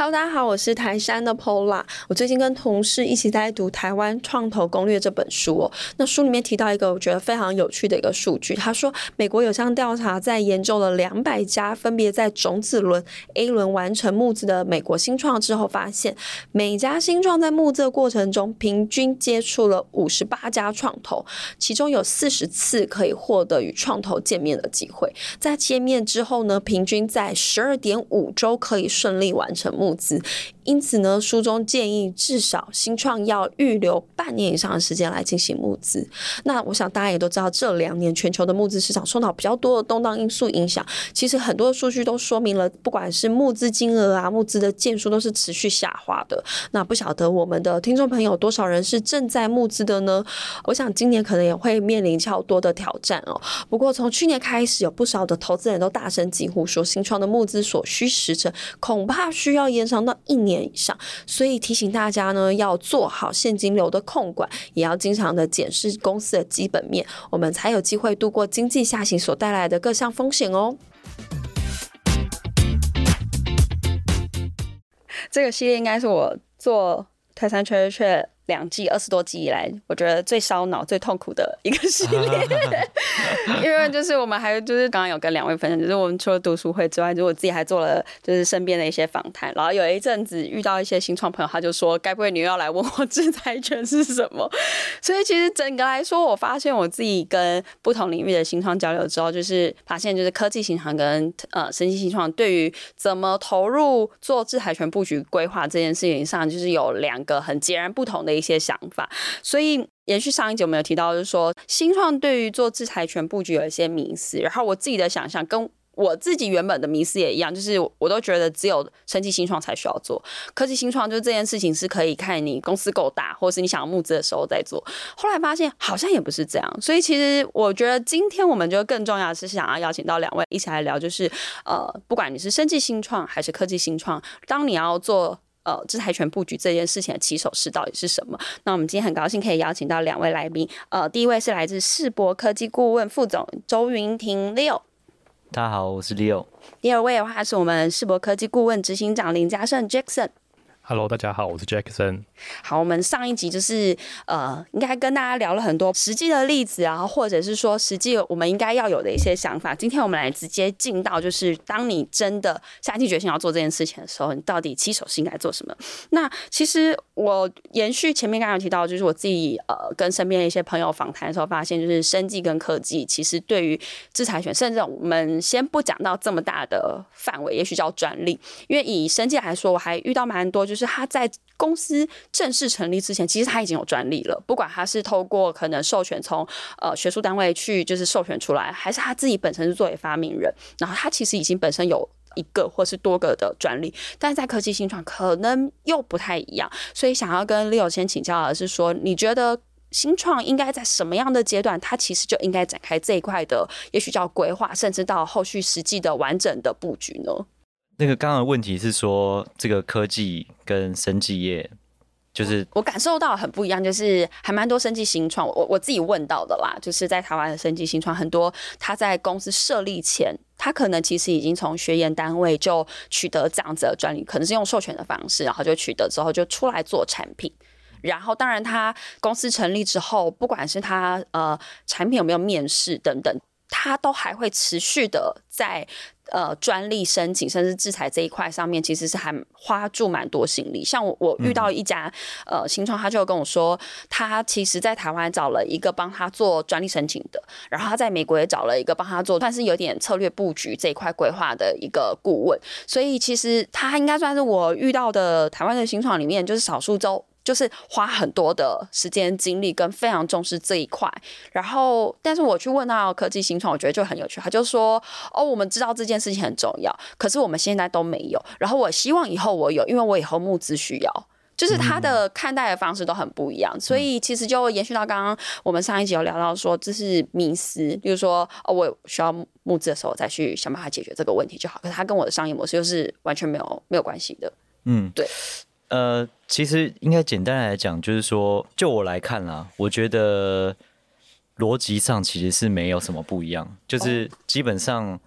！Hello，大家好，我是台山的 Pola。我最近跟同事一起在读《台湾创投攻略》这本书哦。那书里面提到一个我觉得非常有趣的一个数据，他说美国有项调查，在研究了两百家分别在种子轮、A 轮完成募资的美国新创之后，发现每家新创在募资的过程中，平均接触了五十八家创投，其中有四十次可以获得与创投见面的机会。在见面之后呢，平均在十二点五周可以顺利完成募。募资，因此呢，书中建议至少新创要预留半年以上的时间来进行募资。那我想大家也都知道，这两年全球的募资市场受到比较多的动荡因素影响。其实很多的数据都说明了，不管是募资金额啊、募资的件数，都是持续下滑的。那不晓得我们的听众朋友多少人是正在募资的呢？我想今年可能也会面临较多的挑战哦。不过从去年开始，有不少的投资人都大声疾呼说，新创的募资所需时程恐怕需要延长到一年以上，所以提醒大家呢，要做好现金流的控管，也要经常的检视公司的基本面，我们才有机会度过经济下行所带来的各项风险哦。这个系列应该是我做泰山确确。两季二十多季以来，我觉得最烧脑、最痛苦的一个系列，因为就是我们还有就是刚刚有跟两位分享，就是我们除了读书会之外，就我自己还做了就是身边的一些访谈。然后有一阵子遇到一些新创朋友，他就说：“该不会你又要来问我制裁权是什么？”所以其实整个来说，我发现我自己跟不同领域的新创交流之后，就是发现就是科技新创跟呃生技新创对于怎么投入做智财权布局规划这件事情上，就是有两个很截然不同的。一些想法，所以延续上一集我们有提到，就是说新创对于做制裁权布局有一些迷思，然后我自己的想象跟我自己原本的迷思也一样，就是我都觉得只有升级新创才需要做科技新创，就这件事情是可以看你公司够大，或是你想要募资的时候再做。后来发现好像也不是这样，所以其实我觉得今天我们就更重要的是想要邀请到两位一起来聊，就是呃，不管你是生技新创还是科技新创，当你要做。呃，制裁权布局这件事情的起手式到底是什么？那我们今天很高兴可以邀请到两位来宾。呃，第一位是来自世博科技顾问副总周云婷 Leo。大家好，我是 Leo。第二位的话是我们世博科技顾问执行长林嘉盛 Jackson。Hello，大家好，我是 Jackson。好，我们上一集就是呃，应该跟大家聊了很多实际的例子啊，或者是说实际我们应该要有的一些想法。今天我们来直接进到，就是当你真的下定决心要做这件事情的时候，你到底起手是应该做什么？那其实我延续前面刚刚提到，就是我自己呃跟身边的一些朋友访谈的时候，发现就是生技跟科技其实对于制裁权，甚至我们先不讲到这么大的范围，也许叫专利，因为以生技来说，我还遇到蛮多就是。他在公司正式成立之前，其实他已经有专利了。不管他是透过可能授权从呃学术单位去就是授权出来，还是他自己本身是作为发明人，然后他其实已经本身有一个或是多个的专利。但是在科技新创可能又不太一样，所以想要跟 Leo 先请教的是说，你觉得新创应该在什么样的阶段，它其实就应该展开这一块的，也许叫规划，甚至到后续实际的完整的布局呢？那个刚刚的问题是说，这个科技跟生技业，就是我感受到很不一样，就是还蛮多生技新创，我我自己问到的啦，就是在台湾的生技新创很多，他在公司设立前，他可能其实已经从学研单位就取得这样子的专利，可能是用授权的方式，然后就取得之后就出来做产品，然后当然他公司成立之后，不管是他呃产品有没有面世等等，他都还会持续的在。呃，专利申请甚至制裁这一块上面，其实是还花注蛮多心力。像我，我遇到一家、嗯、呃新创，他就跟我说，他其实在台湾找了一个帮他做专利申请的，然后他在美国也找了一个帮他做，算是有点策略布局这一块规划的一个顾问。所以其实他应该算是我遇到的台湾的新创里面，就是少数州。就是花很多的时间精力跟非常重视这一块，然后，但是我去问到科技新创，我觉得就很有趣。他就说：“哦，我们知道这件事情很重要，可是我们现在都没有。然后我希望以后我有，因为我以后募资需要。”就是他的看待的方式都很不一样，嗯、所以其实就延续到刚刚我们上一集有聊到说，这是迷思，就是说哦，我需要募资的时候再去想办法解决这个问题就好，可是他跟我的商业模式又是完全没有没有关系的。嗯，对。呃，其实应该简单来讲，就是说，就我来看啦，我觉得逻辑上其实是没有什么不一样，就是基本上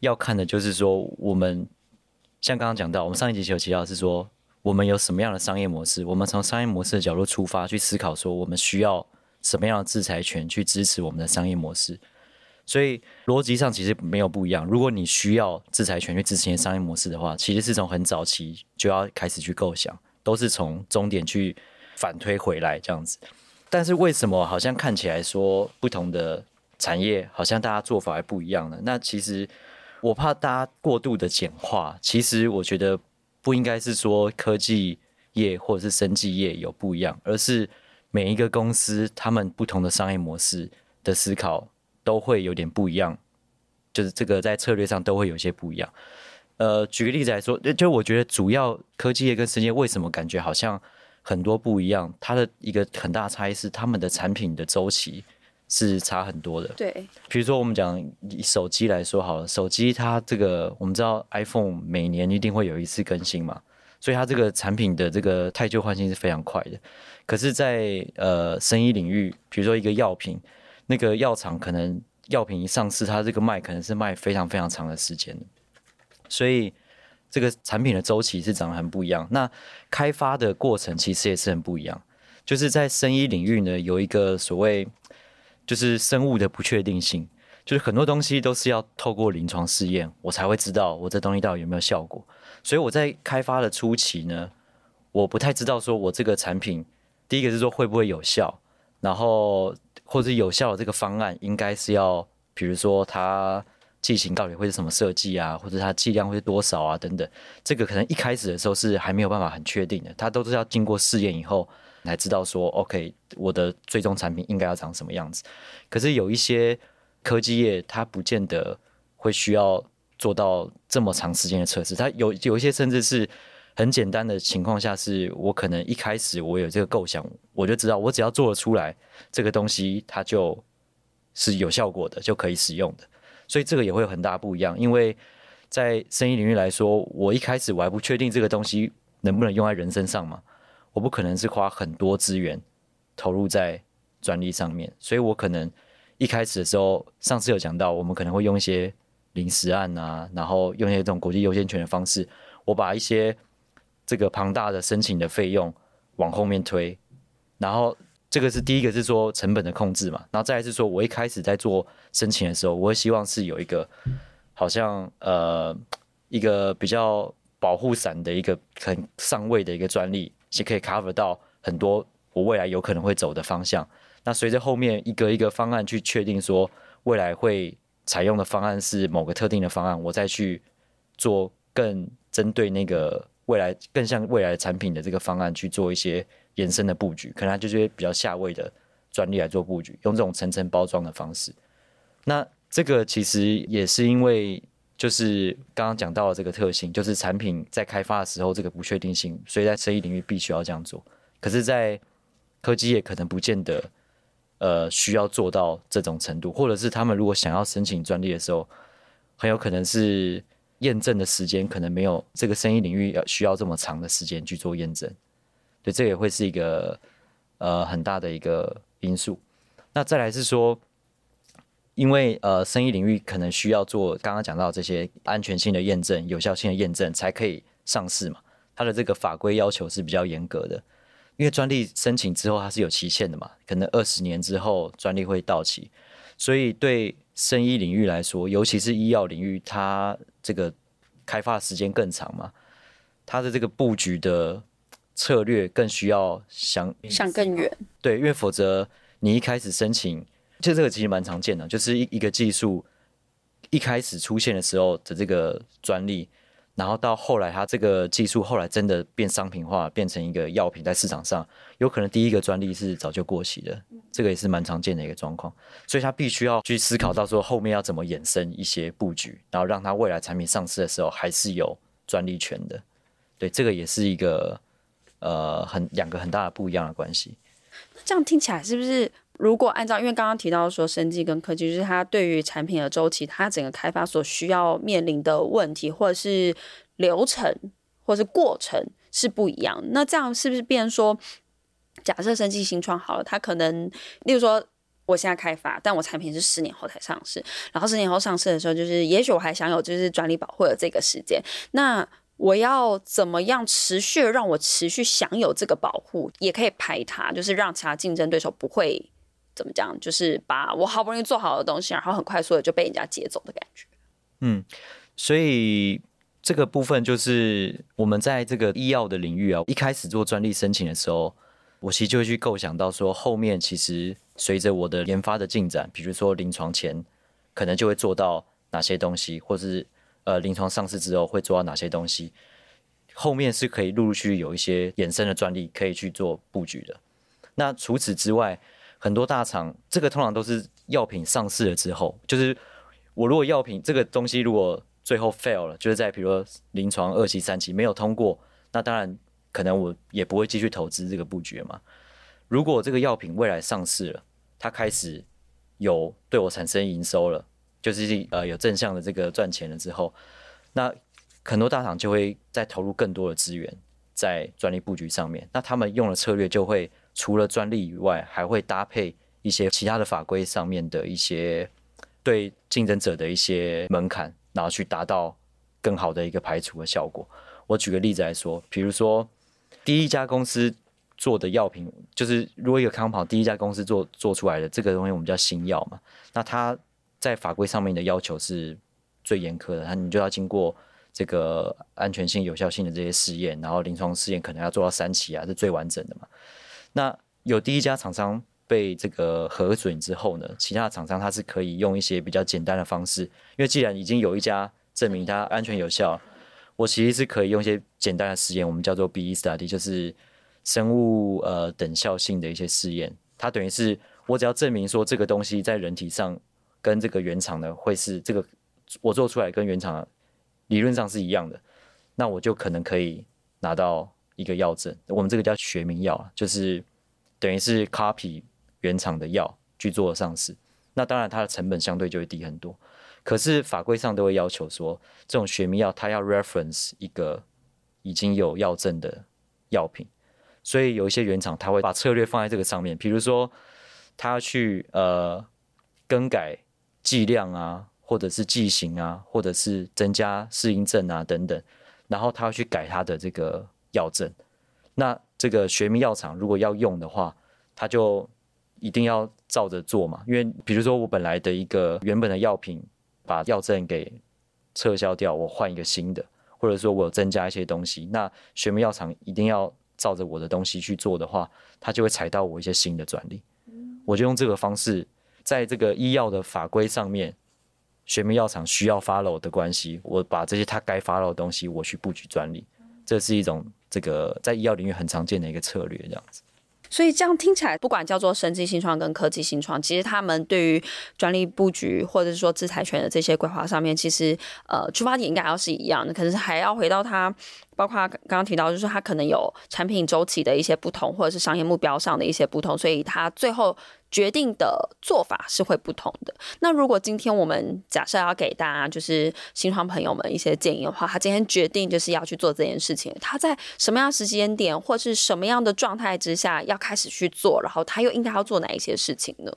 要看的就是说，我们像刚刚讲到，我们上一集有提到是说，我们有什么样的商业模式，我们从商业模式的角度出发去思考，说我们需要什么样的制裁权去支持我们的商业模式。所以逻辑上其实没有不一样。如果你需要制裁权去支持你的商业模式的话，其实是从很早期就要开始去构想，都是从终点去反推回来这样子。但是为什么好像看起来说不同的产业好像大家做法还不一样呢？那其实我怕大家过度的简化。其实我觉得不应该是说科技业或者是生技业有不一样，而是每一个公司他们不同的商业模式的思考。都会有点不一样，就是这个在策略上都会有些不一样。呃，举个例子来说，就我觉得主要科技业跟生业为什么感觉好像很多不一样？它的一个很大的差异是，他们的产品的周期是差很多的。对，比如说我们讲以手机来说好了，手机它这个我们知道 iPhone 每年一定会有一次更新嘛，所以它这个产品的这个汰旧换新是非常快的。可是在，在呃生意领域，比如说一个药品。那个药厂可能药品一上市，它这个卖可能是卖非常非常长的时间，所以这个产品的周期是长得很不一样。那开发的过程其实也是很不一样。就是在生医领域呢，有一个所谓就是生物的不确定性，就是很多东西都是要透过临床试验，我才会知道我这东西到底有没有效果。所以我在开发的初期呢，我不太知道说我这个产品，第一个是说会不会有效，然后。或者有效的这个方案，应该是要，比如说它剂型到底会是什么设计啊，或者它剂量会是多少啊，等等。这个可能一开始的时候是还没有办法很确定的，它都是要经过试验以后才知道说，OK，我的最终产品应该要长什么样子。可是有一些科技业，它不见得会需要做到这么长时间的测试，它有有一些甚至是。很简单的情况下，是我可能一开始我有这个构想，我就知道我只要做得出来这个东西，它就是有效果的，就可以使用的。所以这个也会有很大不一样，因为在生意领域来说，我一开始我还不确定这个东西能不能用在人身上嘛，我不可能是花很多资源投入在专利上面，所以我可能一开始的时候，上次有讲到，我们可能会用一些临时案啊，然后用一些这种国际优先权的方式，我把一些这个庞大的申请的费用往后面推，然后这个是第一个是说成本的控制嘛，然后再来是说我一开始在做申请的时候，我会希望是有一个好像呃一个比较保护伞的一个很上位的一个专利，是可以 cover 到很多我未来有可能会走的方向。那随着后面一个一个方案去确定说未来会采用的方案是某个特定的方案，我再去做更针对那个。未来更像未来的产品的这个方案去做一些延伸的布局，可能它就是比较下位的专利来做布局，用这种层层包装的方式。那这个其实也是因为就是刚刚讲到的这个特性，就是产品在开发的时候这个不确定性，所以在生意领域必须要这样做。可是，在科技业可能不见得呃需要做到这种程度，或者是他们如果想要申请专利的时候，很有可能是。验证的时间可能没有这个生意领域要需要这么长的时间去做验证，对，这也会是一个呃很大的一个因素。那再来是说，因为呃生意领域可能需要做刚刚讲到这些安全性的验证、有效性的验证才可以上市嘛，它的这个法规要求是比较严格的。因为专利申请之后它是有期限的嘛，可能二十年之后专利会到期，所以对生医领域来说，尤其是医药领域，它这个开发时间更长嘛，它的这个布局的策略更需要想想更远。对，因为否则你一开始申请，就这个其实蛮常见的，就是一一个技术一开始出现的时候的这个专利。然后到后来，它这个技术后来真的变商品化，变成一个药品在市场上，有可能第一个专利是早就过期的，这个也是蛮常见的一个状况。所以它必须要去思考到说后面要怎么衍生一些布局，然后让它未来产品上市的时候还是有专利权的。对，这个也是一个呃很两个很大的不一样的关系。那这样听起来是不是？如果按照，因为刚刚提到说生技跟科技，就是它对于产品的周期，它整个开发所需要面临的问题，或者是流程，或者是过程是不一样。那这样是不是变说，假设生技新创好了，它可能，例如说，我现在开发，但我产品是十年后才上市，然后十年后上市的时候，就是也许我还享有就是专利保护的这个时间，那。我要怎么样持续让我持续享有这个保护，也可以排它，就是让其他竞争对手不会怎么讲，就是把我好不容易做好的东西，然后很快速的就被人家接走的感觉。嗯，所以这个部分就是我们在这个医药的领域啊，一开始做专利申请的时候，我其实就会去构想到说，后面其实随着我的研发的进展，比如说临床前可能就会做到哪些东西，或是。呃，临床上市之后会做到哪些东西？后面是可以陆陆续续有一些衍生的专利可以去做布局的。那除此之外，很多大厂这个通常都是药品上市了之后，就是我如果药品这个东西如果最后 fail 了，就是在比如说临床二期、三期没有通过，那当然可能我也不会继续投资这个布局嘛。如果这个药品未来上市了，它开始有对我产生营收了。就是呃有正向的这个赚钱了之后，那很多大厂就会再投入更多的资源在专利布局上面。那他们用的策略就会除了专利以外，还会搭配一些其他的法规上面的一些对竞争者的一些门槛，然后去达到更好的一个排除的效果。我举个例子来说，比如说第一家公司做的药品，就是如果一个康跑第一家公司做做出来的这个东西，我们叫新药嘛，那它。在法规上面的要求是最严苛的，那你就要经过这个安全性、有效性的这些试验，然后临床试验可能要做到三期啊，是最完整的嘛。那有第一家厂商被这个核准之后呢，其他的厂商他是可以用一些比较简单的方式，因为既然已经有一家证明它安全有效，我其实是可以用一些简单的实验，我们叫做 BE study，就是生物呃等效性的一些试验。它等于是我只要证明说这个东西在人体上。跟这个原厂的会是这个我做出来跟原厂理论上是一样的，那我就可能可以拿到一个药证。我们这个叫学名药，就是等于是 copy 原厂的药去做上市。那当然它的成本相对就会低很多。可是法规上都会要求说，这种学名药它要 reference 一个已经有药证的药品，所以有一些原厂它会把策略放在这个上面，比如说他去呃更改。剂量啊，或者是剂型啊，或者是增加适应症啊等等，然后他要去改他的这个药证。那这个学名药厂如果要用的话，他就一定要照着做嘛。因为比如说我本来的一个原本的药品把药证给撤销掉，我换一个新的，或者说我增加一些东西，那学名药厂一定要照着我的东西去做的话，他就会采到我一些新的专利。我就用这个方式。在这个医药的法规上面，学名药厂需要 follow 的关系，我把这些他该 follow 的东西，我去布局专利，这是一种这个在医药领域很常见的一个策略，这样子。所以这样听起来，不管叫做神技新创跟科技新创，其实他们对于专利布局或者是说制裁权的这些规划上面，其实呃出发点应该要是一样的，可是还要回到他。包括刚刚提到，就是它可能有产品周期的一些不同，或者是商业目标上的一些不同，所以它最后决定的做法是会不同的。那如果今天我们假设要给大家就是新创朋友们一些建议的话，他今天决定就是要去做这件事情，他在什么样时间点或是什么样的状态之下要开始去做，然后他又应该要做哪一些事情呢？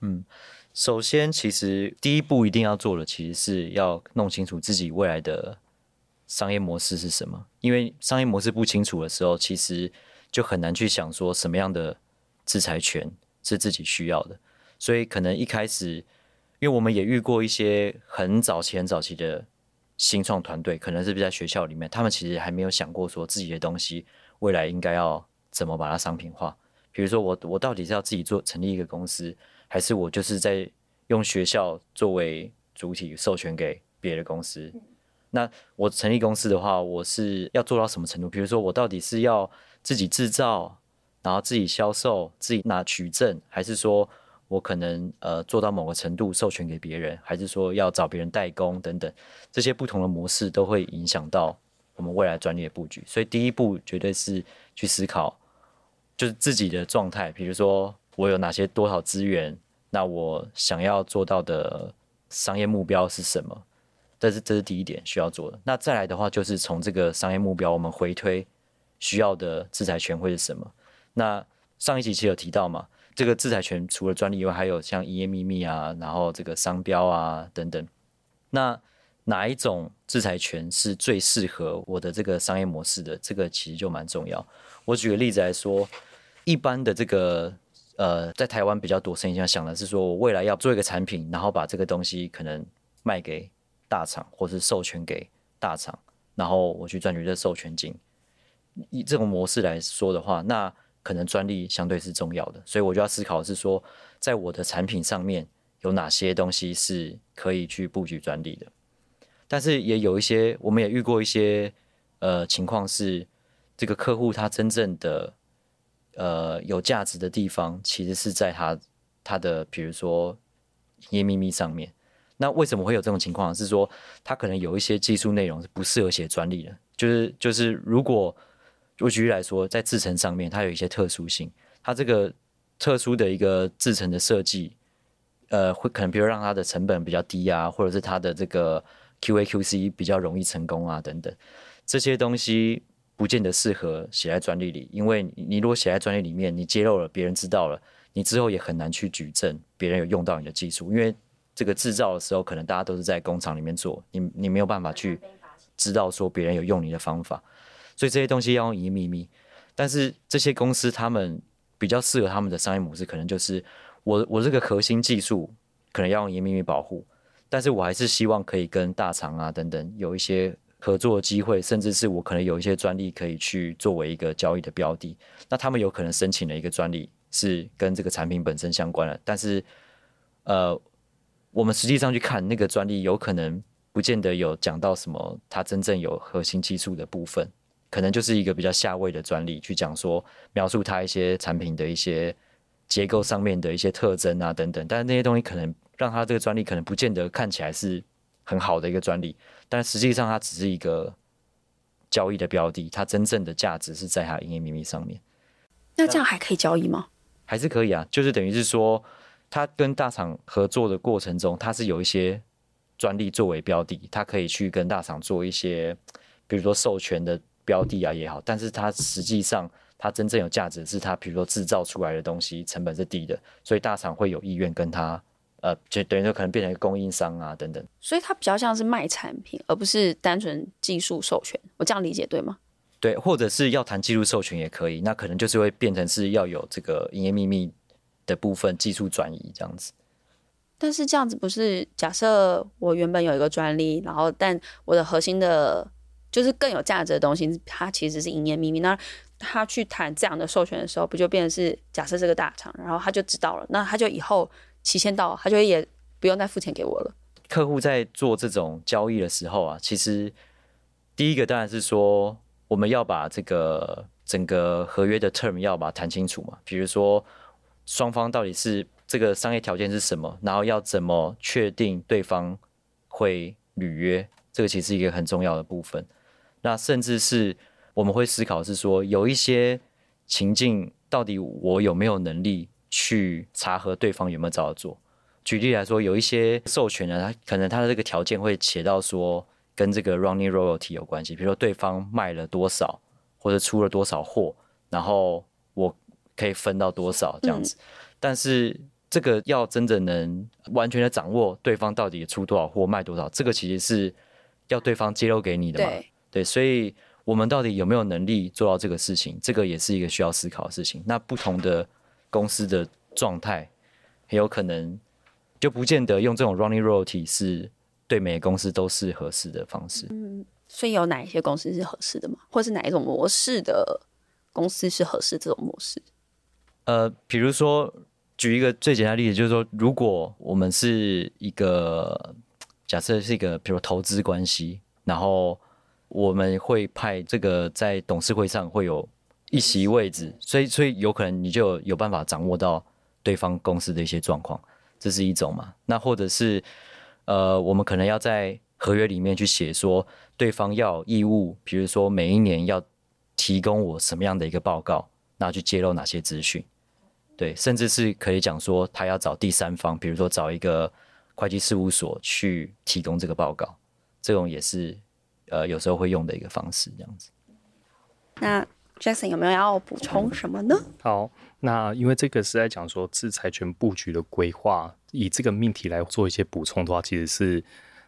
嗯，首先，其实第一步一定要做的，其实是要弄清楚自己未来的。商业模式是什么？因为商业模式不清楚的时候，其实就很难去想说什么样的制裁权是自己需要的。所以可能一开始，因为我们也遇过一些很早期、很早期的新创团队，可能是不是在学校里面，他们其实还没有想过说自己的东西未来应该要怎么把它商品化。比如说，我我到底是要自己做成立一个公司，还是我就是在用学校作为主体授权给别的公司？那我成立公司的话，我是要做到什么程度？比如说，我到底是要自己制造，然后自己销售，自己拿取证，还是说我可能呃做到某个程度授权给别人，还是说要找别人代工等等，这些不同的模式都会影响到我们未来专利的布局。所以第一步绝对是去思考，就是自己的状态，比如说我有哪些多少资源，那我想要做到的商业目标是什么？这是这是第一点需要做的。那再来的话，就是从这个商业目标，我们回推需要的制裁权会是什么？那上一集其实有提到嘛，这个制裁权除了专利以外，还有像营业秘密啊，然后这个商标啊等等。那哪一种制裁权是最适合我的这个商业模式的？这个其实就蛮重要。我举个例子来说，一般的这个呃，在台湾比较多生意，想的是说我未来要做一个产品，然后把这个东西可能卖给大厂，或是授权给大厂，然后我去赚取这授权金。以这种模式来说的话，那可能专利相对是重要的，所以我就要思考是说，在我的产品上面有哪些东西是可以去布局专利的。但是也有一些，我们也遇过一些呃情况是，这个客户他真正的呃有价值的地方，其实是在他他的比如说营业秘密上面。那为什么会有这种情况？是说它可能有一些技术内容是不适合写专利的，就是就是如果我举例来说，在制程上面它有一些特殊性，它这个特殊的一个制程的设计，呃，会可能比如让它的成本比较低啊，或者是它的这个。QA QC 比较容易成功啊，等等，这些东西不见得适合写在专利里，因为你如果写在专利里面，你揭露了，别人知道了，你之后也很难去举证别人有用到你的技术，因为这个制造的时候，可能大家都是在工厂里面做，你你没有办法去知道说别人有用你的方法，所以这些东西要用一秘密。但是这些公司他们比较适合他们的商业模式，可能就是我我这个核心技术可能要用一秘密保护。但是我还是希望可以跟大厂啊等等有一些合作机会，甚至是我可能有一些专利可以去作为一个交易的标的。那他们有可能申请了一个专利是跟这个产品本身相关的，但是呃，我们实际上去看那个专利，有可能不见得有讲到什么它真正有核心技术的部分，可能就是一个比较下位的专利去讲说描述它一些产品的一些结构上面的一些特征啊等等，但是那些东西可能。让它这个专利可能不见得看起来是很好的一个专利，但实际上它只是一个交易的标的，它真正的价值是在它营业秘密上面。那这样还可以交易吗？还是可以啊，就是等于是说，他跟大厂合作的过程中，他是有一些专利作为标的，他可以去跟大厂做一些，比如说授权的标的啊也好，但是它实际上它真正有价值是它，比如说制造出来的东西成本是低的，所以大厂会有意愿跟他。呃，就等于说可能变成一个供应商啊，等等。所以它比较像是卖产品，而不是单纯技术授权。我这样理解对吗？对，或者是要谈技术授权也可以。那可能就是会变成是要有这个营业秘密的部分技术转移这样子。但是这样子不是假设我原本有一个专利，然后但我的核心的，就是更有价值的东西，它其实是营业秘密。那他去谈这样的授权的时候，不就变成是假设这个大厂，然后他就知道了，那他就以后。期限到，他就也不用再付钱给我了。客户在做这种交易的时候啊，其实第一个当然是说，我们要把这个整个合约的 term 要把它谈清楚嘛。比如说，双方到底是这个商业条件是什么，然后要怎么确定对方会履约，这个其实是一个很重要的部分。那甚至是我们会思考是说，有一些情境，到底我有没有能力？去查核对方有没有照做。举例来说，有一些授权呢，他可能他的这个条件会写到说跟这个 running royalty 有关系，比如说对方卖了多少或者出了多少货，然后可以分到多少这样子。嗯、但是这个要真的能完全的掌握对方到底出多少货卖多少，这个其实是要对方揭露给你的嘛。对，对，所以我们到底有没有能力做到这个事情，这个也是一个需要思考的事情。那不同的。公司的状态很有可能就不见得用这种 running royalty 是对每个公司都是合适的方式。嗯，所以有哪一些公司是合适的吗？或是哪一种模式的公司是合适这种模式？呃，比如说举一个最简单的例子，就是说，如果我们是一个假设是一个比如投资关系，然后我们会派这个在董事会上会有。一席位置，所以所以有可能你就有办法掌握到对方公司的一些状况，这是一种嘛？那或者是呃，我们可能要在合约里面去写说，对方要义务，比如说每一年要提供我什么样的一个报告，那去揭露哪些资讯，对，甚至是可以讲说他要找第三方，比如说找一个会计事务所去提供这个报告，这种也是呃有时候会用的一个方式，这样子。那 Jackson 有没有要补充什么呢？好，那因为这个是在讲说制裁权布局的规划，以这个命题来做一些补充的话，其实是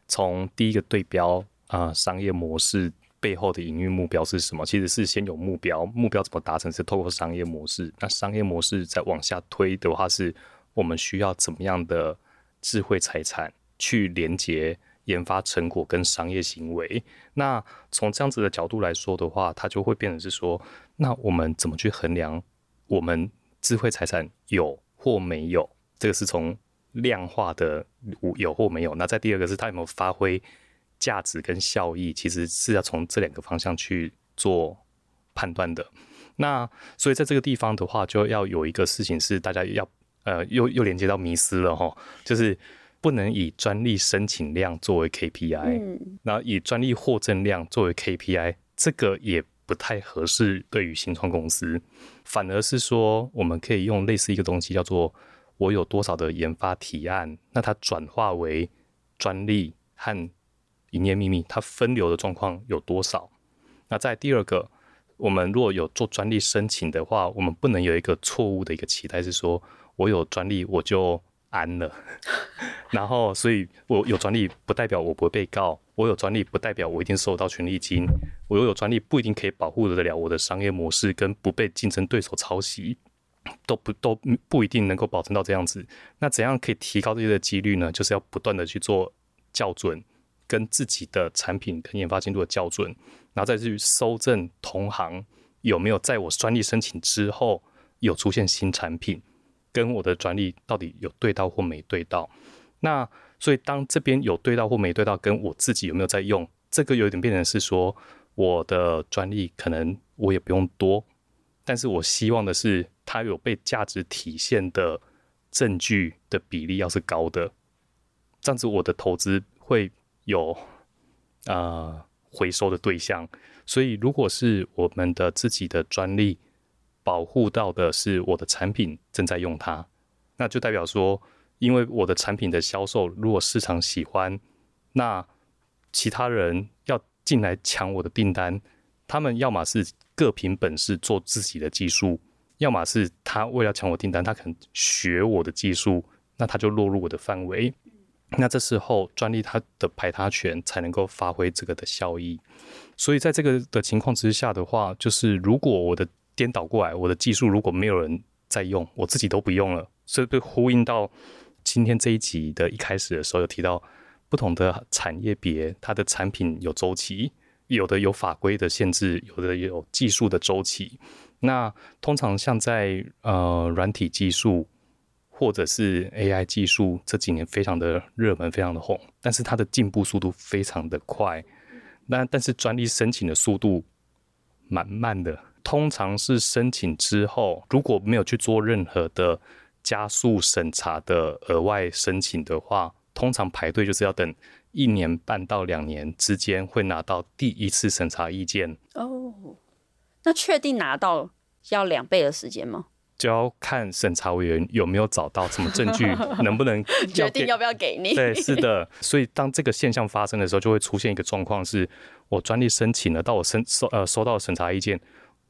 从第一个对标啊、呃，商业模式背后的营运目标是什么？其实是先有目标，目标怎么达成是透过商业模式，那商业模式再往下推的话，是我们需要怎么样的智慧财产去连接。研发成果跟商业行为，那从这样子的角度来说的话，它就会变成是说，那我们怎么去衡量我们智慧财产有或没有？这个是从量化的有或没有。那在第二个是它有没有发挥价值跟效益，其实是要从这两个方向去做判断的。那所以在这个地方的话，就要有一个事情是大家要呃又又连接到迷思了哈，就是。不能以专利申请量作为 KPI，嗯，然后以专利获证量作为 KPI，这个也不太合适对于新创公司。反而是说，我们可以用类似一个东西，叫做我有多少的研发提案，那它转化为专利和营业秘密，它分流的状况有多少？那在第二个，我们如果有做专利申请的话，我们不能有一个错误的一个期待，是说我有专利我就。安了，然后，所以我有专利不代表我不会被告，我有专利不代表我一定收到权利金，我又有专利不一定可以保护得了我的商业模式跟不被竞争对手抄袭，都不都不一定能够保证到这样子。那怎样可以提高这些的几率呢？就是要不断的去做校准，跟自己的产品跟研发进度的校准，然后再去搜证同行有没有在我专利申请之后有出现新产品。跟我的专利到底有对到或没对到？那所以当这边有对到或没对到，跟我自己有没有在用，这个有点变成是说，我的专利可能我也不用多，但是我希望的是它有被价值体现的证据的比例要是高的，这样子我的投资会有啊、回收的对象。所以如果是我们的自己的专利。保护到的是我的产品正在用它，那就代表说，因为我的产品的销售，如果市场喜欢，那其他人要进来抢我的订单，他们要么是各凭本事做自己的技术，要么是他为了抢我订单，他可能学我的技术，那他就落入我的范围，那这时候专利它的排他权才能够发挥这个的效益。所以在这个的情况之下的话，就是如果我的颠倒过来，我的技术如果没有人在用，我自己都不用了，所以被呼应到今天这一集的一开始的时候，有提到不同的产业别，它的产品有周期，有的有法规的限制，有的有技术的周期。那通常像在呃软体技术或者是 AI 技术这几年非常的热门，非常的红，但是它的进步速度非常的快，那但是专利申请的速度蛮慢的。通常是申请之后，如果没有去做任何的加速审查的额外申请的话，通常排队就是要等一年半到两年之间会拿到第一次审查意见。哦，那确定拿到要两倍的时间吗？就要看审查委员有没有找到什么证据，能不能 决定要不要给你。对，是的。所以当这个现象发生的时候，就会出现一个状况：是我专利申请了，到我申收呃收到审查意见。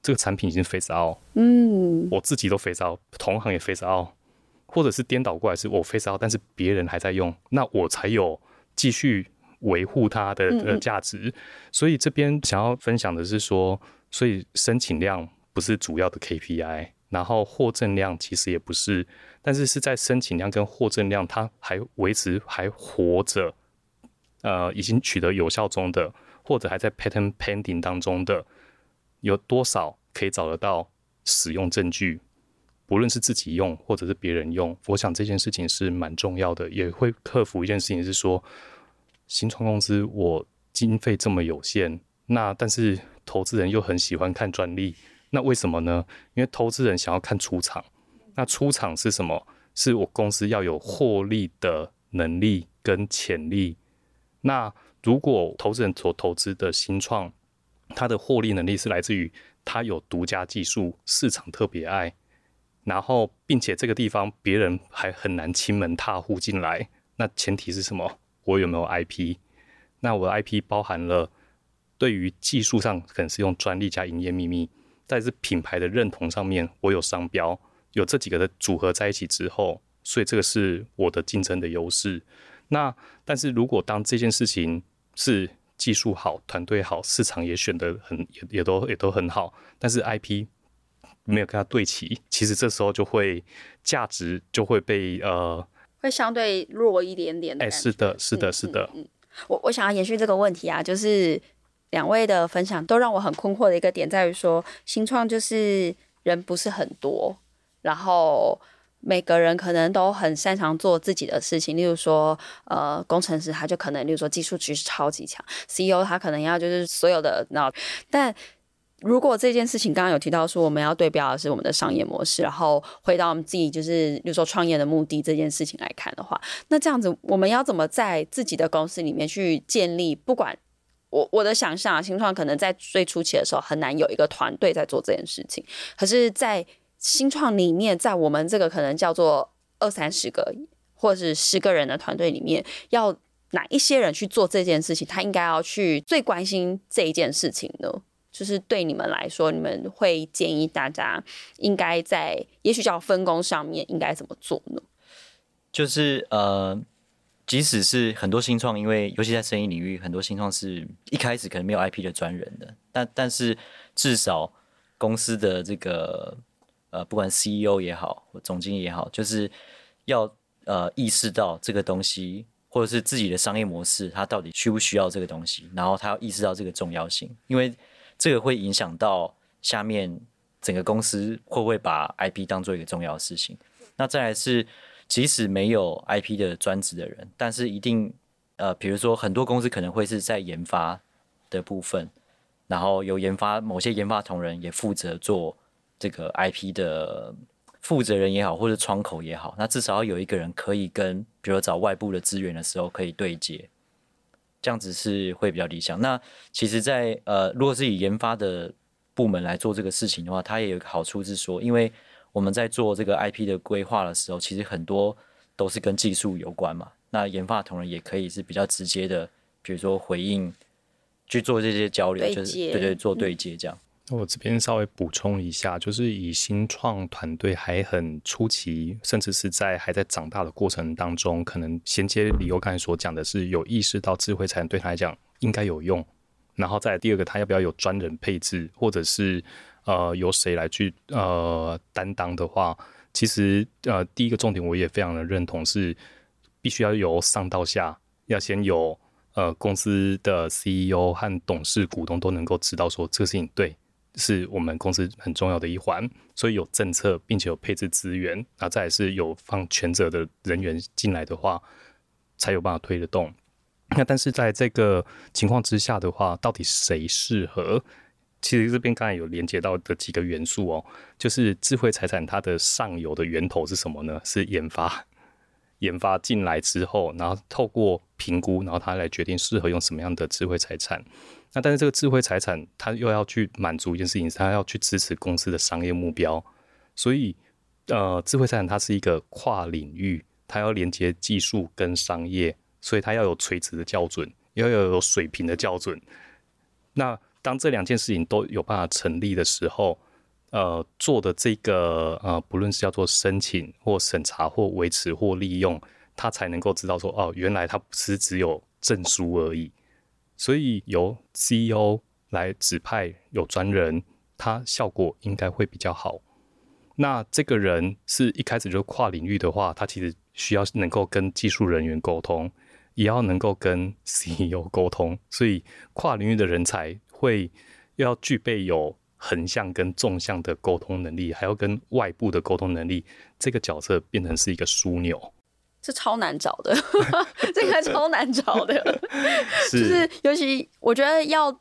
这个产品已经 phase out，嗯，我自己都 phase out，同行也 phase out，或者是颠倒过来是我 phase out，但是别人还在用，那我才有继续维护它的呃价值。嗯嗯。所以这边想要分享的是说，所以申请量不是主要的 KPI，然后获证量其实也不是，但是是在申请量跟获证量它还维持还活着，呃，已经取得有效中的，或者还在 patent pending 当中的。有多少可以找得到使用证据？不论是自己用或者是别人用，我想这件事情是蛮重要的，也会克服一件事情，是说新创公司我经费这么有限，那但是投资人又很喜欢看专利，那为什么呢？因为投资人想要看出场，那出场是什么？是我公司要有获利的能力跟潜力。那如果投资人所投资的新创，它的获利能力是来自于它有独家技术，市场特别爱，然后并且这个地方别人还很难亲门踏户进来。那前提是什么？我有没有 IP？那我的 IP 包含了对于技术上可能是用专利加营业秘密，在是品牌的认同上面，我有商标，有这几个的组合在一起之后，所以这个是我的竞争的优势。那但是如果当这件事情是技术好、团队好、市场也选得很也也都也都很好，但是 IP 没有跟它对齐，其实这时候就会价值就会被呃会相对弱一点点的。哎、欸，是的，是的，是的。嗯，嗯嗯我我想要延续这个问题啊，就是两位的分享都让我很困惑的一个点在于说，新创就是人不是很多，然后。每个人可能都很擅长做自己的事情，例如说，呃，工程师他就可能，例如说技术其实超级强，CEO 他可能要就是所有的那，但如果这件事情刚刚有提到说我们要对标的是我们的商业模式，然后回到我们自己就是，例如说创业的目的这件事情来看的话，那这样子我们要怎么在自己的公司里面去建立？不管我我的想象啊，新创可能在最初期的时候很难有一个团队在做这件事情，可是，在新创里面，在我们这个可能叫做二三十个或者是十个人的团队里面，要哪一些人去做这件事情？他应该要去最关心这一件事情呢？就是对你们来说，你们会建议大家应该在也许叫分工上面应该怎么做呢？就是呃，即使是很多新创，因为尤其在生意领域，很多新创是一开始可能没有 IP 的专人的，但但是至少公司的这个。呃，不管 CEO 也好，或总经理也好，就是要呃意识到这个东西，或者是自己的商业模式，它到底需不需要这个东西，然后他要意识到这个重要性，因为这个会影响到下面整个公司会不会把 IP 当做一个重要的事情。那再来是，即使没有 IP 的专职的人，但是一定呃，比如说很多公司可能会是在研发的部分，然后有研发某些研发同仁也负责做。这个 IP 的负责人也好，或者窗口也好，那至少要有一个人可以跟，比如找外部的资源的时候可以对接，这样子是会比较理想。那其实在，在呃，如果是以研发的部门来做这个事情的话，它也有一个好处是说，因为我们在做这个 IP 的规划的时候，其实很多都是跟技术有关嘛。那研发同仁也可以是比较直接的，比如说回应去做这些交流，就是对对做对接这样。那我这边稍微补充一下，就是以新创团队还很初期，甚至是在还在长大的过程当中，可能衔接理由刚才所讲的是有意识到智慧财产对他来讲应该有用，然后再来第二个，他要不要有专人配置，或者是呃由谁来去呃担当的话，其实呃第一个重点我也非常的认同是必须要由上到下，要先有呃公司的 CEO 和董事股东都能够知道说这个事情对。是我们公司很重要的一环，所以有政策，并且有配置资源，然后再是有放权责的人员进来的话，才有办法推得动。那但是在这个情况之下的话，到底谁适合？其实这边刚才有连接到的几个元素哦，就是智慧财产它的上游的源头是什么呢？是研发，研发进来之后，然后透过评估，然后它来决定适合用什么样的智慧财产。那但是这个智慧财产，它又要去满足一件事情，它要去支持公司的商业目标。所以，呃，智慧财产它是一个跨领域，它要连接技术跟商业，所以它要有垂直的校准，要有水平的校准。那当这两件事情都有办法成立的时候，呃，做的这个呃，不论是叫做申请或审查或维持或利用，他才能够知道说，哦，原来它不是只有证书而已。所以由 CEO 来指派有专人，他效果应该会比较好。那这个人是一开始就跨领域的话，他其实需要能够跟技术人员沟通，也要能够跟 CEO 沟通。所以跨领域的人才会要具备有横向跟纵向的沟通能力，还要跟外部的沟通能力。这个角色变成是一个枢纽。是超难找的，这个超难找的，是就是尤其我觉得要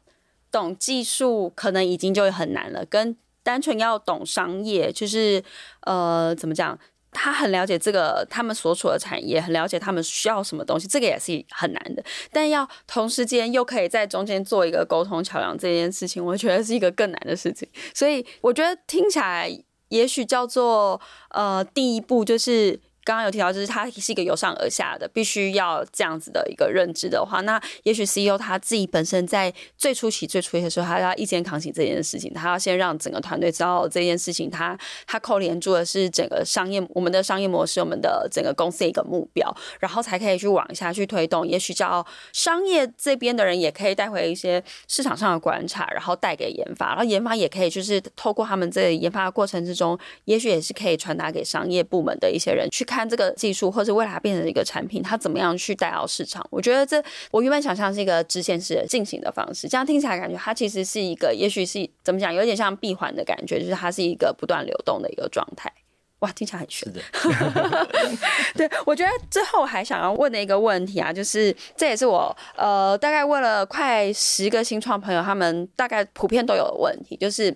懂技术，可能已经就很难了。跟单纯要懂商业，就是呃，怎么讲？他很了解这个他们所处的产业，很了解他们需要什么东西，这个也是很难的。但要同时间又可以在中间做一个沟通桥梁，这件事情，我觉得是一个更难的事情。所以我觉得听起来，也许叫做呃，第一步就是。刚刚有提到，就是他是一个由上而下的，必须要这样子的一个认知的话，那也许 CEO 他自己本身在最初期、最初期的时候，他要一肩扛起这件事情，他要先让整个团队知道这件事情，他他扣连住的是整个商业、我们的商业模式、我们的整个公司的一个目标，然后才可以去往下去推动。也许叫商业这边的人也可以带回一些市场上的观察，然后带给研发，然后研发也可以就是透过他们这研发的过程之中，也许也是可以传达给商业部门的一些人去看。看这个技术，或者未来变成一个产品，它怎么样去带到市场？我觉得这我原本想象是一个直线式的进行的方式，这样听起来感觉它其实是一个，也许是怎么讲，有点像闭环的感觉，就是它是一个不断流动的一个状态。哇，听起来很玄。对，我觉得最后还想要问的一个问题啊，就是这也是我呃大概问了快十个新创朋友，他们大概普遍都有的问题，就是。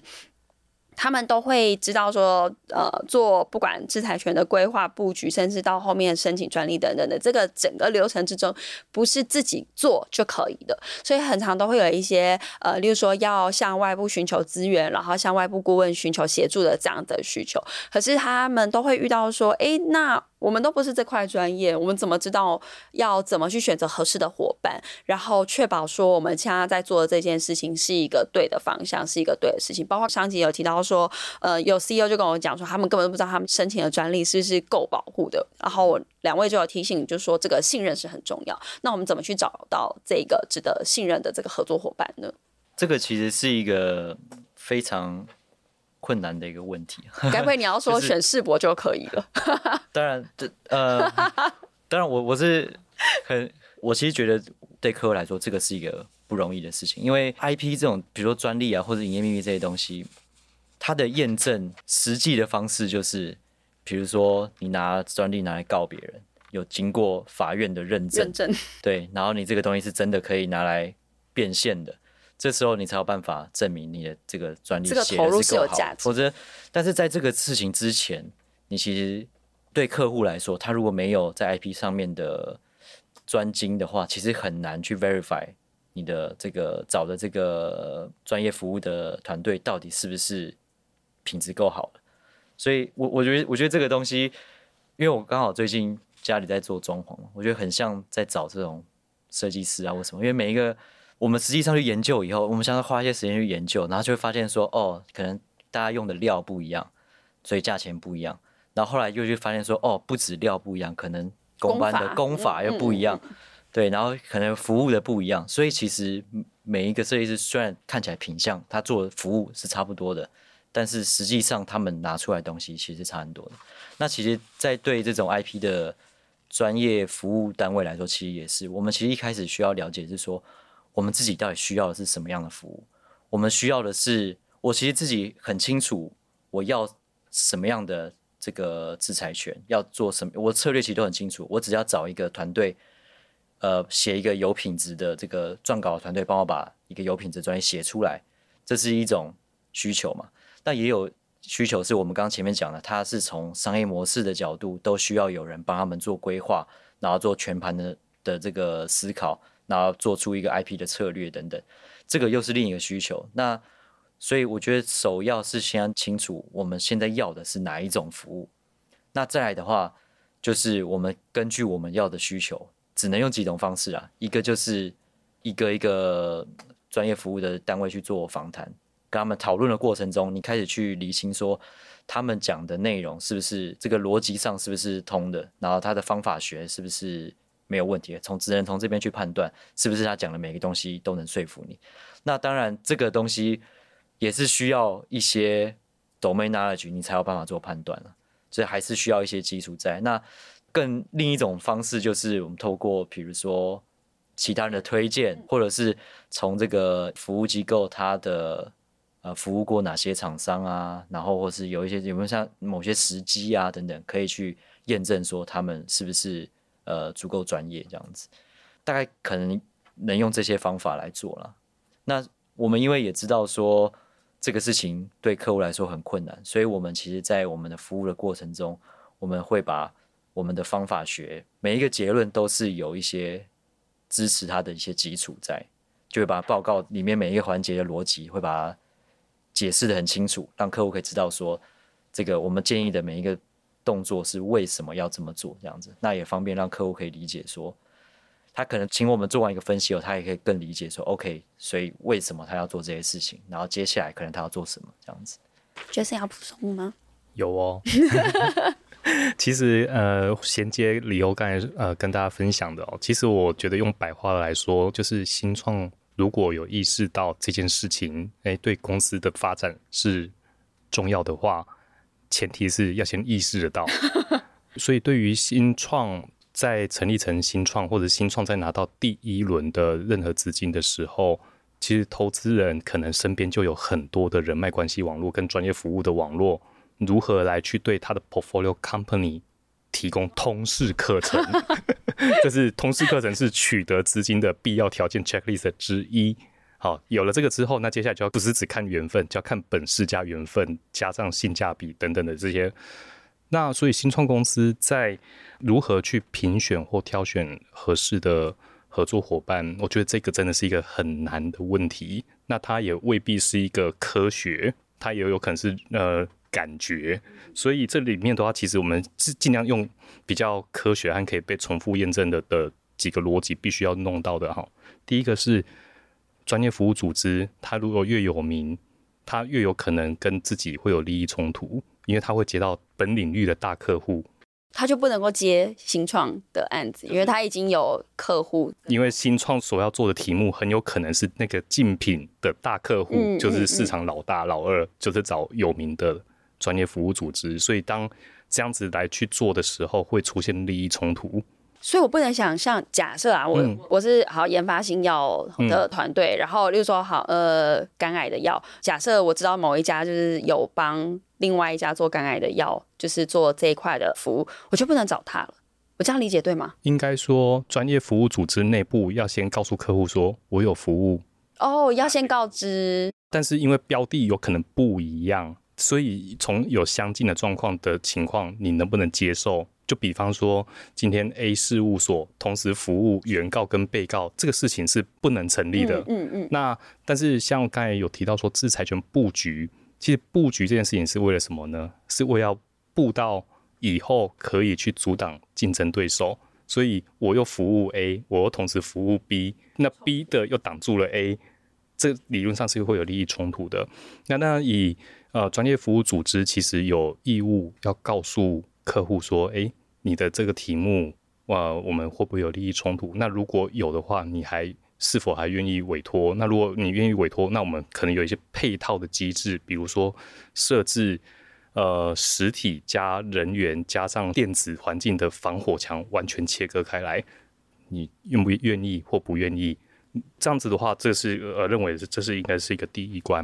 他们都会知道说，呃，做不管制裁权的规划布局，甚至到后面申请专利等等的这个整个流程之中，不是自己做就可以的，所以很常都会有一些，呃，例如说要向外部寻求资源，然后向外部顾问寻求协助的这样的需求，可是他们都会遇到说，诶，那。我们都不是这块专业，我们怎么知道要怎么去选择合适的伙伴，然后确保说我们现在在做的这件事情是一个对的方向，是一个对的事情。包括上集有提到说，呃，有 CEO 就跟我讲说，他们根本都不知道他们申请的专利是不是够保护的。然后我两位就有提醒，就是说这个信任是很重要。那我们怎么去找到这个值得信任的这个合作伙伴呢？这个其实是一个非常。困难的一个问题，该不会你要说选世博就可以了？当然，这呃，当然我我是很，我其实觉得对客户来说，这个是一个不容易的事情，因为 IP 这种，比如说专利啊，或者营业秘密这些东西，它的验证实际的方式就是，比如说你拿专利拿来告别人，有经过法院的认证，认证，对，然后你这个东西是真的可以拿来变现的。这时候你才有办法证明你的这个专利写的是够好，否则，但是在这个事情之前，你其实对客户来说，他如果没有在 IP 上面的专精的话，其实很难去 verify 你的这个找的这个专业服务的团队到底是不是品质够好。所以我我觉得我觉得这个东西，因为我刚好最近家里在做装潢，我觉得很像在找这种设计师啊，或什么？因为每一个。我们实际上去研究以后，我们想要花一些时间去研究，然后就会发现说，哦，可能大家用的料不一样，所以价钱不一样。然后后来又去发现说，哦，不止料不一样，可能工班的工法又不一样，对，然后可能服务的不一样。所以其实每一个设计师虽然看起来品相，他做的服务是差不多的，但是实际上他们拿出来东西其实差很多的。那其实，在对这种 IP 的专业服务单位来说，其实也是我们其实一开始需要了解是说。我们自己到底需要的是什么样的服务？我们需要的是，我其实自己很清楚我要什么样的这个制裁权，要做什么，我策略其实都很清楚。我只要找一个团队，呃，写一个有品质的这个撰稿团队，帮我把一个有品质专业写出来，这是一种需求嘛？但也有需求是我们刚刚前面讲的，它是从商业模式的角度，都需要有人帮他们做规划，然后做全盘的的这个思考。然后做出一个 IP 的策略等等，这个又是另一个需求。那所以我觉得首要是先清楚我们现在要的是哪一种服务。那再来的话，就是我们根据我们要的需求，只能用几种方式啊。一个就是一个一个专业服务的单位去做访谈，跟他们讨论的过程中，你开始去理清说他们讲的内容是不是这个逻辑上是不是通的，然后他的方法学是不是。没有问题，从职人从这边去判断是不是他讲的每个东西都能说服你。那当然，这个东西也是需要一些 domain knowledge，你才有办法做判断了。所以还是需要一些基础在。那更另一种方式就是我们透过，比如说其他人的推荐，或者是从这个服务机构他的呃服务过哪些厂商啊，然后或是有一些有没有像某些时机啊等等，可以去验证说他们是不是。呃，足够专业这样子，大概可能能用这些方法来做了。那我们因为也知道说这个事情对客户来说很困难，所以我们其实，在我们的服务的过程中，我们会把我们的方法学每一个结论都是有一些支持它的一些基础在，就会把报告里面每一个环节的逻辑会把它解释的很清楚，让客户可以知道说，这个我们建议的每一个动作是为什么要这么做，这样子，那也方便让客户可以理解说。他可能请我们做完一个分析后，他也可以更理解说，OK，所以为什么他要做这些事情，然后接下来可能他要做什么这样子。Jason 要补充吗？有哦。其实呃，衔接理由刚才呃跟大家分享的哦，其实我觉得用白话来说，就是新创如果有意识到这件事情，哎，对公司的发展是重要的话，前提是要先意识得到。所以对于新创。在成立成新创或者新创在拿到第一轮的任何资金的时候，其实投资人可能身边就有很多的人脉关系网络跟专业服务的网络，如何来去对他的 portfolio company 提供通识课程？这是通识课程是取得资金的必要条件 checklist 之一。好，有了这个之后，那接下来就要不是只看缘分，就要看本事加缘分，加上性价比等等的这些。那所以新创公司在如何去评选或挑选合适的合作伙伴，我觉得这个真的是一个很难的问题。那它也未必是一个科学，它也有可能是呃感觉。所以这里面的话，其实我们是尽量用比较科学和可以被重复验证的的几个逻辑，必须要弄到的哈。第一个是专业服务组织，它如果越有名，它越有可能跟自己会有利益冲突。因为它会接到本领域的大客户，他就不能够接新创的案子，因为他已经有客户。因为新创所要做的题目很有可能是那个竞品的大客户，嗯、就是市场老大、老二，就是找有名的专业服务组织。所以当这样子来去做的时候，会出现利益冲突。所以我不能想象，假设啊，我、嗯、我是好研发新药的团队，嗯、然后例如说好呃肝癌的药，假设我知道某一家就是有帮另外一家做肝癌的药，就是做这一块的服务，我就不能找他了。我这样理解对吗？应该说，专业服务组织内部要先告诉客户说，我有服务哦，要先告知。但是因为标的有可能不一样，所以从有相近的状况的情况，你能不能接受？就比方说，今天 A 事务所同时服务原告跟被告，这个事情是不能成立的。嗯嗯。嗯嗯，那但是像刚才有提到说，制裁权布局，其实布局这件事情是为了什么呢？是为了要布到以后可以去阻挡竞争对手。所以我又服务 A，我又同时服务 B，那 B 的又挡住了 A，这理论上是会有利益冲突的。那那以呃专业服务组织其实有义务要告诉客户说，哎。你的这个题目，哇，我们会不会有利益冲突？那如果有的话，你还是否还愿意委托？那如果你愿意委托，那我们可能有一些配套的机制，比如说设置呃实体加人员加上电子环境的防火墙，完全切割开来。你愿不愿意或不愿意？这样子的话，这是呃认为这是应该是一个第一关。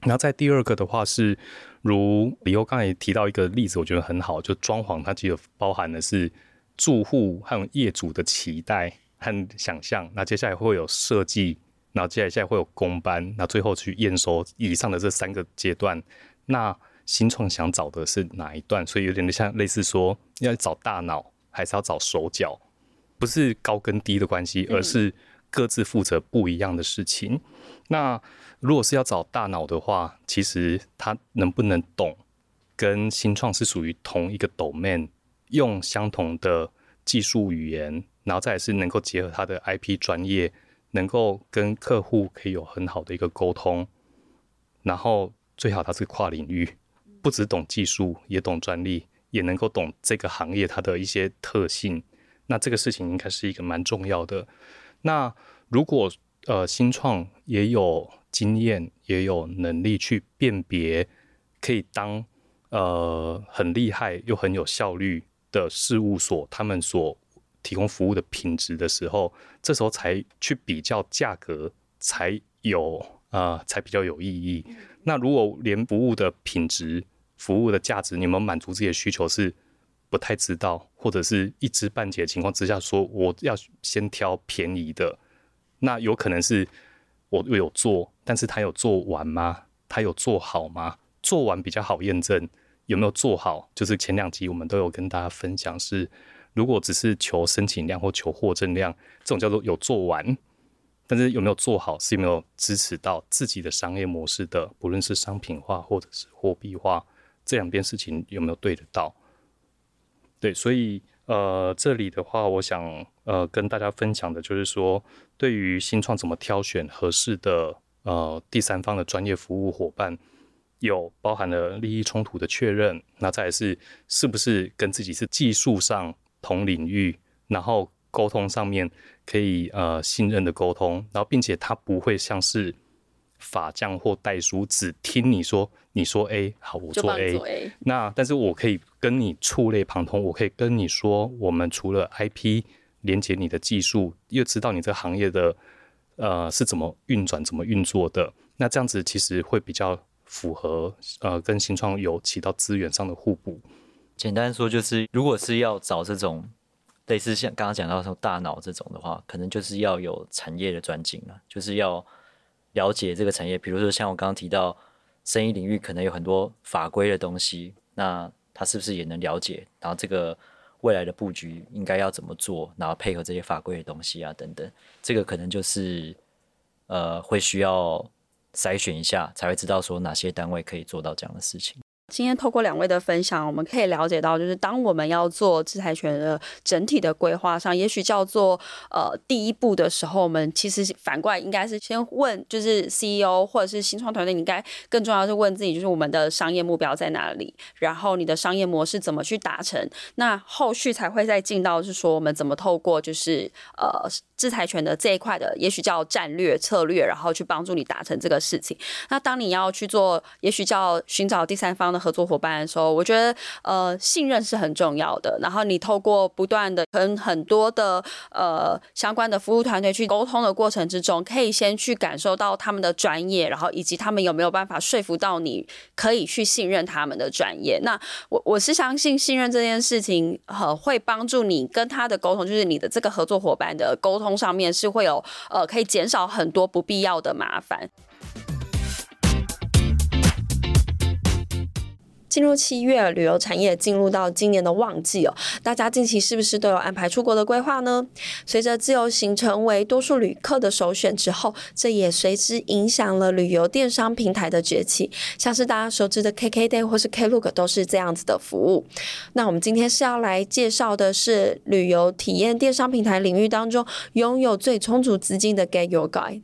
然后在第二个的话是，如李欧刚才提到一个例子，我觉得很好，就装潢它其实包含的是住户和业主的期待和想象。那接下来会有设计，然后接下来会有工班，那最后去验收以上的这三个阶段。那新创想找的是哪一段？所以有点像类似说要找大脑，还是要找手脚？不是高跟低的关系，而是各自负责不一样的事情。那如果是要找大脑的话，其实他能不能懂，跟新创是属于同一个 domain，用相同的技术语言，然后再是能够结合他的 IP 专业，能够跟客户可以有很好的一个沟通，然后最好他是跨领域，不只懂技术，也懂专利，也能够懂这个行业它的一些特性。那这个事情应该是一个蛮重要的。那如果呃新创也有。经验也有能力去辨别，可以当呃很厉害又很有效率的事务所，他们所提供服务的品质的时候，这时候才去比较价格，才有啊、才比较有意义。那如果连服务的品质、服务的价值，你们满足自己的需求是不太知道，或者是一知半解的情况之下，说我要先挑便宜的，那有可能是。我有做，但是他有做完吗？他有做好吗？做完比较好验证，有没有做好？就是前两集我们都有跟大家分享是，如果只是求申请量或求货证量，这种叫做有做完，但是有没有做好，是有没有支持到自己的商业模式的，不论是商品化或者是货币化，这两边事情有没有对得到？对，所以呃，这里的话，我想呃跟大家分享的就是说，对于新创怎么挑选合适的呃第三方的专业服务伙伴。有包含了利益冲突的确认，那再来是是不是跟自己是技术上同领域，然后沟通上面可以呃信任的沟通，然后并且他不会像是法匠或代书，只听你说你说 A 好，我做 A，做 A 那但是我可以跟你触类旁通，我可以跟你说，我们除了 IP 连接你的技术，又知道你这个行业的呃是怎么运转、怎么运作的，那这样子其实会比较。符合呃，跟新创有起到资源上的互补。简单说就是，如果是要找这种类似像刚刚讲到说大脑这种的话，可能就是要有产业的专精了，就是要了解这个产业。比如说像我刚刚提到，生意领域可能有很多法规的东西，那他是不是也能了解？然后这个未来的布局应该要怎么做？然后配合这些法规的东西啊等等，这个可能就是呃会需要。筛选一下，才会知道说哪些单位可以做到这样的事情。今天透过两位的分享，我们可以了解到，就是当我们要做制裁权的整体的规划上，也许叫做呃第一步的时候，我们其实反过来应该是先问，就是 CEO 或者是新创团队，你应该更重要是问自己，就是我们的商业目标在哪里，然后你的商业模式怎么去达成，那后续才会再进到是说我们怎么透过就是呃制裁权的这一块的，也许叫战略策略，然后去帮助你达成这个事情。那当你要去做，也许叫寻找第三方的。合作伙伴的时候，我觉得呃信任是很重要的。然后你透过不断的跟很多的呃相关的服务团队去沟通的过程之中，可以先去感受到他们的专业，然后以及他们有没有办法说服到你可以去信任他们的专业。那我我是相信信任这件事情，呃会帮助你跟他的沟通，就是你的这个合作伙伴的沟通上面是会有呃可以减少很多不必要的麻烦。进入七月，旅游产业进入到今年的旺季哦。大家近期是不是都有安排出国的规划呢？随着自由行成为多数旅客的首选之后，这也随之影响了旅游电商平台的崛起。像是大家熟知的 KKday 或是 Klook 都是这样子的服务。那我们今天是要来介绍的是旅游体验电商平台领域当中拥有最充足资金的 Get Your Guide。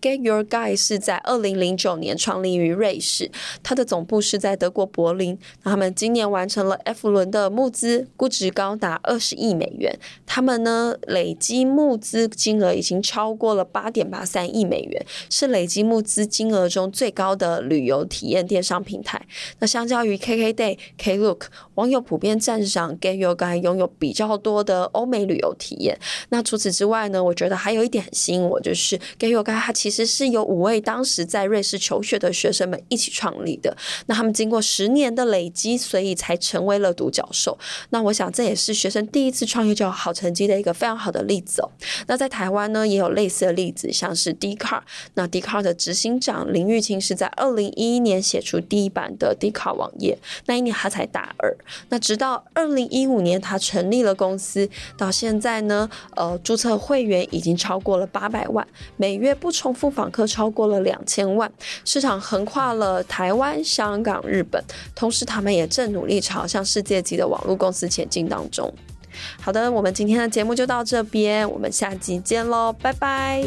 Get Your Guide 是在二零零九年创立于瑞士，它的总部是在德国柏林。那他们今年完成了 F 轮的募资，估值高达二十亿美元。他们呢，累积募资金额已经超过了八点八三亿美元，是累积募资金额中最高的旅游体验电商平台。那相较于 KKday、Klook，网友普遍赞赏 Get Your Guide 拥有比较多的欧美旅游体验。那除此之外呢，我觉得还有一点很吸引我，就是 Get Your Guide 它其其实是由五位当时在瑞士求学的学生们一起创立的。那他们经过十年的累积，所以才成为了独角兽。那我想这也是学生第一次创业就有好成绩的一个非常好的例子哦。那在台湾呢，也有类似的例子，像是 d c a r。那 d c a r 的执行长林玉清是在二零一一年写出第一版的 d c a r 网页，那一年他才大二。那直到二零一五年他成立了公司，到现在呢，呃，注册会员已经超过了八百万，每月不重复。访客超过了两千万，市场横跨了台湾、香港、日本，同时他们也正努力朝向世界级的网络公司前进当中。好的，我们今天的节目就到这边，我们下集见喽，拜拜。